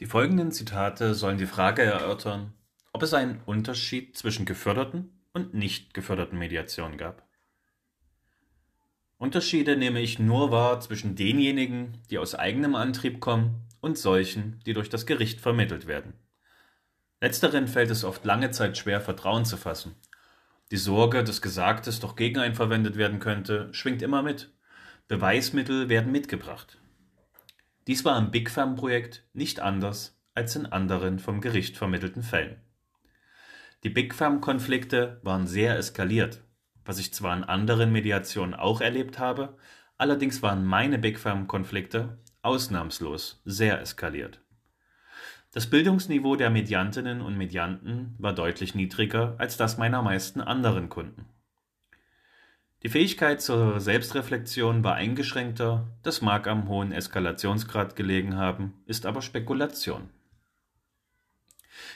Die folgenden Zitate sollen die Frage erörtern, ob es einen Unterschied zwischen geförderten und nicht geförderten Mediationen gab. Unterschiede nehme ich nur wahr zwischen denjenigen, die aus eigenem Antrieb kommen, und solchen, die durch das Gericht vermittelt werden. Letzteren fällt es oft lange Zeit schwer, Vertrauen zu fassen. Die Sorge, dass Gesagtes doch gegen einen verwendet werden könnte, schwingt immer mit. Beweismittel werden mitgebracht. Dies war im Big Firm-Projekt nicht anders als in anderen vom Gericht vermittelten Fällen. Die Big Firm-Konflikte waren sehr eskaliert, was ich zwar in anderen Mediationen auch erlebt habe, allerdings waren meine Big Firm-Konflikte ausnahmslos sehr eskaliert. Das Bildungsniveau der Mediantinnen und Medianten war deutlich niedriger als das meiner meisten anderen Kunden. Die Fähigkeit zur Selbstreflexion war eingeschränkter, das mag am hohen Eskalationsgrad gelegen haben, ist aber Spekulation.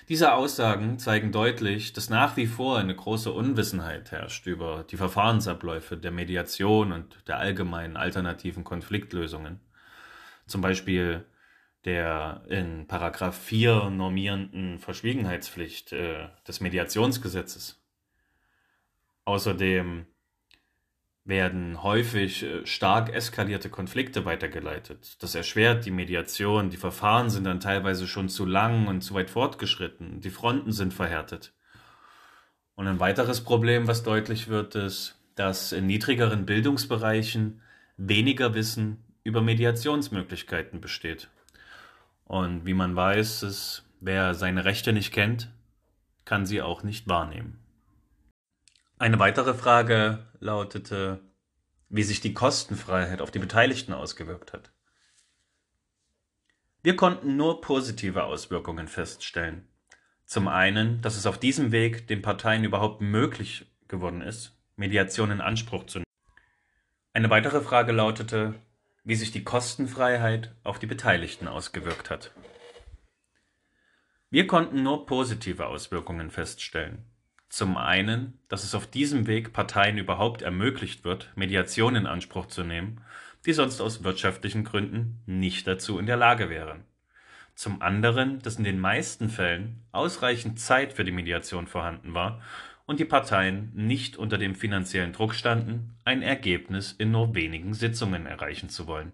Diese Aussagen zeigen deutlich, dass nach wie vor eine große Unwissenheit herrscht über die Verfahrensabläufe der Mediation und der allgemeinen alternativen Konfliktlösungen. Zum Beispiel der in Paragraph 4 normierenden Verschwiegenheitspflicht äh, des Mediationsgesetzes. Außerdem werden häufig äh, stark eskalierte Konflikte weitergeleitet. Das erschwert die Mediation, die Verfahren sind dann teilweise schon zu lang und zu weit fortgeschritten, die Fronten sind verhärtet. Und ein weiteres Problem, was deutlich wird, ist, dass in niedrigeren Bildungsbereichen weniger Wissen über Mediationsmöglichkeiten besteht. Und wie man weiß, ist, wer seine Rechte nicht kennt, kann sie auch nicht wahrnehmen. Eine weitere Frage lautete, wie sich die Kostenfreiheit auf die Beteiligten ausgewirkt hat. Wir konnten nur positive Auswirkungen feststellen. Zum einen, dass es auf diesem Weg den Parteien überhaupt möglich geworden ist, Mediation in Anspruch zu nehmen. Eine weitere Frage lautete, wie sich die Kostenfreiheit auf die Beteiligten ausgewirkt hat. Wir konnten nur positive Auswirkungen feststellen. Zum einen, dass es auf diesem Weg Parteien überhaupt ermöglicht wird, Mediation in Anspruch zu nehmen, die sonst aus wirtschaftlichen Gründen nicht dazu in der Lage wären. Zum anderen, dass in den meisten Fällen ausreichend Zeit für die Mediation vorhanden war und die Parteien nicht unter dem finanziellen Druck standen, ein Ergebnis in nur wenigen Sitzungen erreichen zu wollen.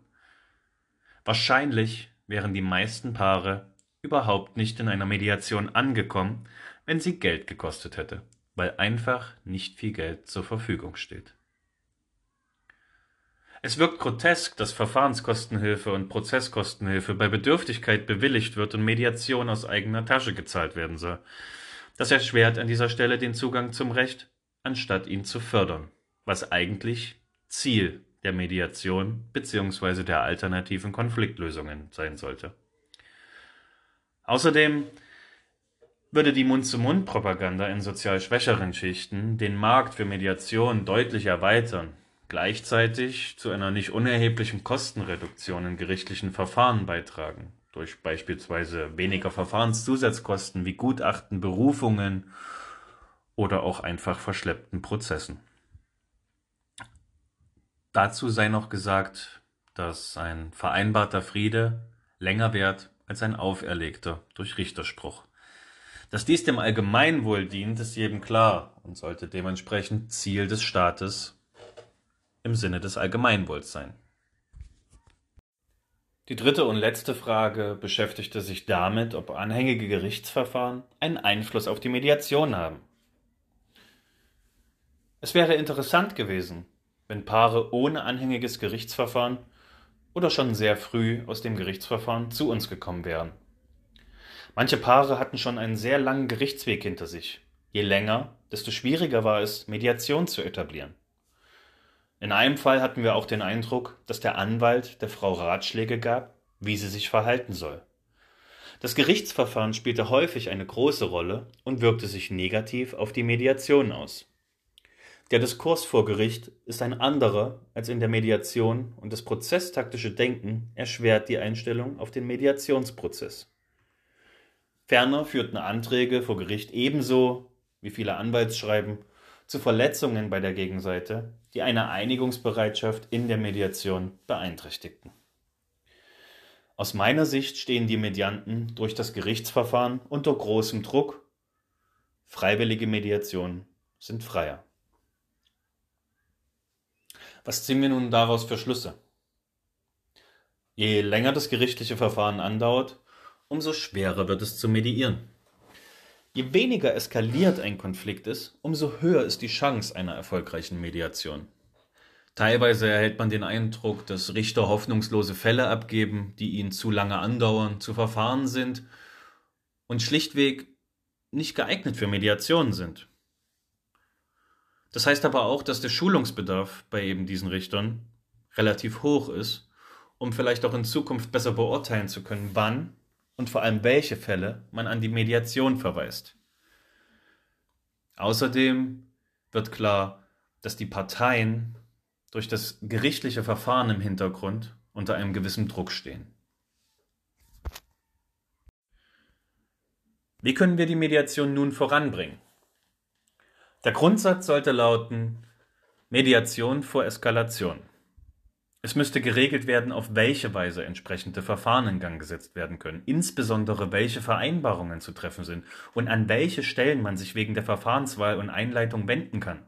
Wahrscheinlich wären die meisten Paare überhaupt nicht in einer Mediation angekommen, wenn sie Geld gekostet hätte, weil einfach nicht viel Geld zur Verfügung steht. Es wirkt grotesk, dass Verfahrenskostenhilfe und Prozesskostenhilfe bei Bedürftigkeit bewilligt wird und Mediation aus eigener Tasche gezahlt werden soll. Das erschwert an dieser Stelle den Zugang zum Recht, anstatt ihn zu fördern, was eigentlich Ziel der Mediation bzw. der alternativen Konfliktlösungen sein sollte. Außerdem würde die Mund-zu-Mund-Propaganda in sozial schwächeren Schichten den Markt für Mediation deutlich erweitern, gleichzeitig zu einer nicht unerheblichen Kostenreduktion in gerichtlichen Verfahren beitragen, durch beispielsweise weniger Verfahrenszusatzkosten wie Gutachten, Berufungen oder auch einfach verschleppten Prozessen. Dazu sei noch gesagt, dass ein vereinbarter Friede länger währt als ein auferlegter durch Richterspruch. Dass dies dem Allgemeinwohl dient, ist jedem klar und sollte dementsprechend Ziel des Staates im Sinne des Allgemeinwohls sein. Die dritte und letzte Frage beschäftigte sich damit, ob anhängige Gerichtsverfahren einen Einfluss auf die Mediation haben. Es wäre interessant gewesen, wenn Paare ohne anhängiges Gerichtsverfahren oder schon sehr früh aus dem Gerichtsverfahren zu uns gekommen wären. Manche Paare hatten schon einen sehr langen Gerichtsweg hinter sich. Je länger, desto schwieriger war es, Mediation zu etablieren. In einem Fall hatten wir auch den Eindruck, dass der Anwalt der Frau Ratschläge gab, wie sie sich verhalten soll. Das Gerichtsverfahren spielte häufig eine große Rolle und wirkte sich negativ auf die Mediation aus. Der Diskurs vor Gericht ist ein anderer als in der Mediation und das prozesstaktische Denken erschwert die Einstellung auf den Mediationsprozess. Ferner führten Anträge vor Gericht ebenso wie viele Anwaltsschreiben zu Verletzungen bei der Gegenseite, die eine Einigungsbereitschaft in der Mediation beeinträchtigten. Aus meiner Sicht stehen die Medianten durch das Gerichtsverfahren unter großem Druck. Freiwillige Mediationen sind freier. Was ziehen wir nun daraus für Schlüsse? Je länger das gerichtliche Verfahren andauert, umso schwerer wird es zu mediieren. Je weniger eskaliert ein Konflikt ist, umso höher ist die Chance einer erfolgreichen Mediation. Teilweise erhält man den Eindruck, dass Richter hoffnungslose Fälle abgeben, die ihnen zu lange andauern, zu verfahren sind und schlichtweg nicht geeignet für Mediation sind. Das heißt aber auch, dass der Schulungsbedarf bei eben diesen Richtern relativ hoch ist, um vielleicht auch in Zukunft besser beurteilen zu können, wann und vor allem welche Fälle man an die Mediation verweist. Außerdem wird klar, dass die Parteien durch das gerichtliche Verfahren im Hintergrund unter einem gewissen Druck stehen. Wie können wir die Mediation nun voranbringen? Der Grundsatz sollte lauten Mediation vor Eskalation. Es müsste geregelt werden, auf welche Weise entsprechende Verfahren in Gang gesetzt werden können, insbesondere welche Vereinbarungen zu treffen sind und an welche Stellen man sich wegen der Verfahrenswahl und Einleitung wenden kann.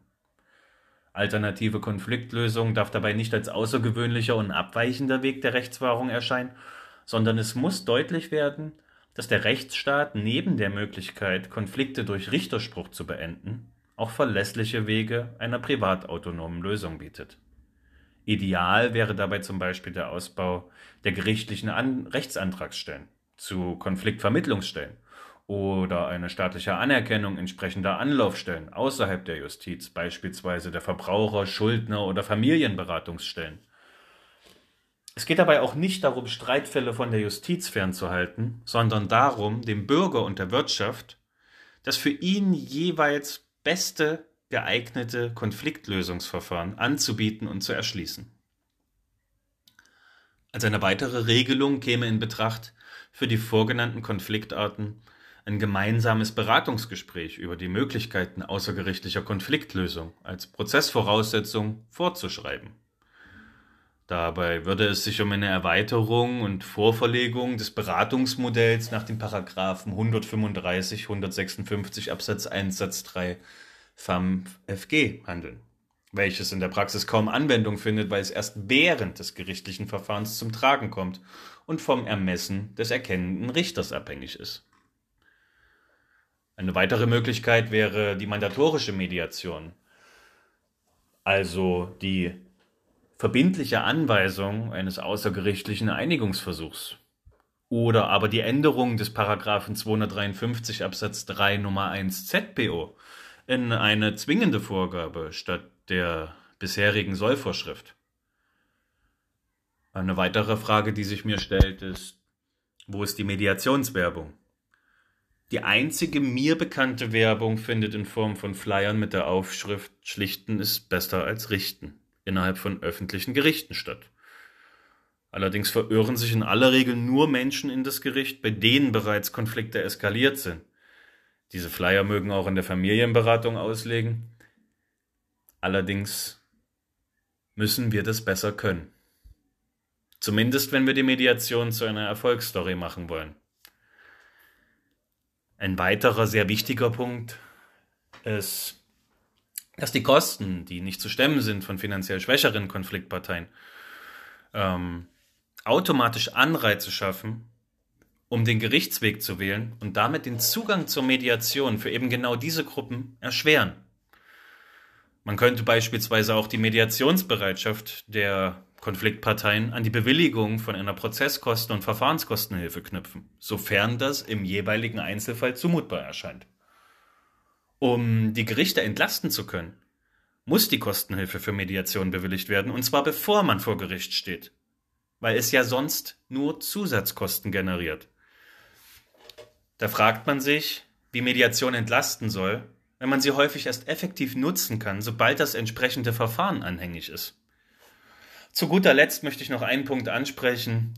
Alternative Konfliktlösung darf dabei nicht als außergewöhnlicher und abweichender Weg der Rechtswahrung erscheinen, sondern es muss deutlich werden, dass der Rechtsstaat neben der Möglichkeit, Konflikte durch Richterspruch zu beenden, auch verlässliche Wege einer privatautonomen Lösung bietet. Ideal wäre dabei zum Beispiel der Ausbau der gerichtlichen An Rechtsantragsstellen zu Konfliktvermittlungsstellen oder eine staatliche Anerkennung entsprechender Anlaufstellen außerhalb der Justiz, beispielsweise der Verbraucher-, Schuldner- oder Familienberatungsstellen. Es geht dabei auch nicht darum, Streitfälle von der Justiz fernzuhalten, sondern darum, dem Bürger und der Wirtschaft das für ihn jeweils beste geeignete Konfliktlösungsverfahren anzubieten und zu erschließen. Als eine weitere Regelung käme in Betracht, für die vorgenannten Konfliktarten ein gemeinsames Beratungsgespräch über die Möglichkeiten außergerichtlicher Konfliktlösung als Prozessvoraussetzung vorzuschreiben. Dabei würde es sich um eine Erweiterung und Vorverlegung des Beratungsmodells nach den Paragraphen 135, 156 Absatz 1 Satz 3 FAMFG handeln, welches in der Praxis kaum Anwendung findet, weil es erst während des gerichtlichen Verfahrens zum Tragen kommt und vom Ermessen des erkennenden Richters abhängig ist. Eine weitere Möglichkeit wäre die mandatorische Mediation, also die verbindliche Anweisung eines außergerichtlichen Einigungsversuchs oder aber die Änderung des Paragraphen 253 Absatz 3 Nummer 1 ZPO in eine zwingende Vorgabe statt der bisherigen Sollvorschrift. Eine weitere Frage, die sich mir stellt, ist, wo ist die Mediationswerbung? Die einzige mir bekannte Werbung findet in Form von Flyern mit der Aufschrift Schlichten ist besser als Richten innerhalb von öffentlichen Gerichten statt. Allerdings verirren sich in aller Regel nur Menschen in das Gericht, bei denen bereits Konflikte eskaliert sind. Diese Flyer mögen auch in der Familienberatung auslegen. Allerdings müssen wir das besser können. Zumindest wenn wir die Mediation zu einer Erfolgsstory machen wollen. Ein weiterer sehr wichtiger Punkt ist, dass die Kosten, die nicht zu stemmen sind von finanziell schwächeren Konfliktparteien, ähm, automatisch Anreize schaffen, um den Gerichtsweg zu wählen und damit den Zugang zur Mediation für eben genau diese Gruppen erschweren. Man könnte beispielsweise auch die Mediationsbereitschaft der Konfliktparteien an die Bewilligung von einer Prozesskosten- und Verfahrenskostenhilfe knüpfen, sofern das im jeweiligen Einzelfall zumutbar erscheint. Um die Gerichte entlasten zu können, muss die Kostenhilfe für Mediation bewilligt werden, und zwar bevor man vor Gericht steht, weil es ja sonst nur Zusatzkosten generiert. Da fragt man sich, wie Mediation entlasten soll, wenn man sie häufig erst effektiv nutzen kann, sobald das entsprechende Verfahren anhängig ist. Zu guter Letzt möchte ich noch einen Punkt ansprechen,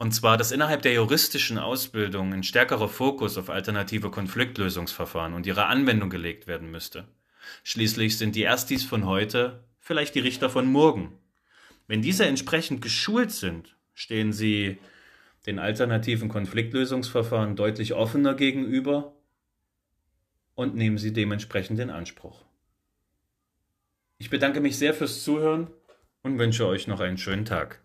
und zwar, dass innerhalb der juristischen Ausbildung ein stärkerer Fokus auf alternative Konfliktlösungsverfahren und ihre Anwendung gelegt werden müsste. Schließlich sind die Erstis von heute vielleicht die Richter von morgen. Wenn diese entsprechend geschult sind, stehen sie den alternativen Konfliktlösungsverfahren deutlich offener gegenüber und nehmen sie dementsprechend in Anspruch. Ich bedanke mich sehr fürs Zuhören und wünsche euch noch einen schönen Tag.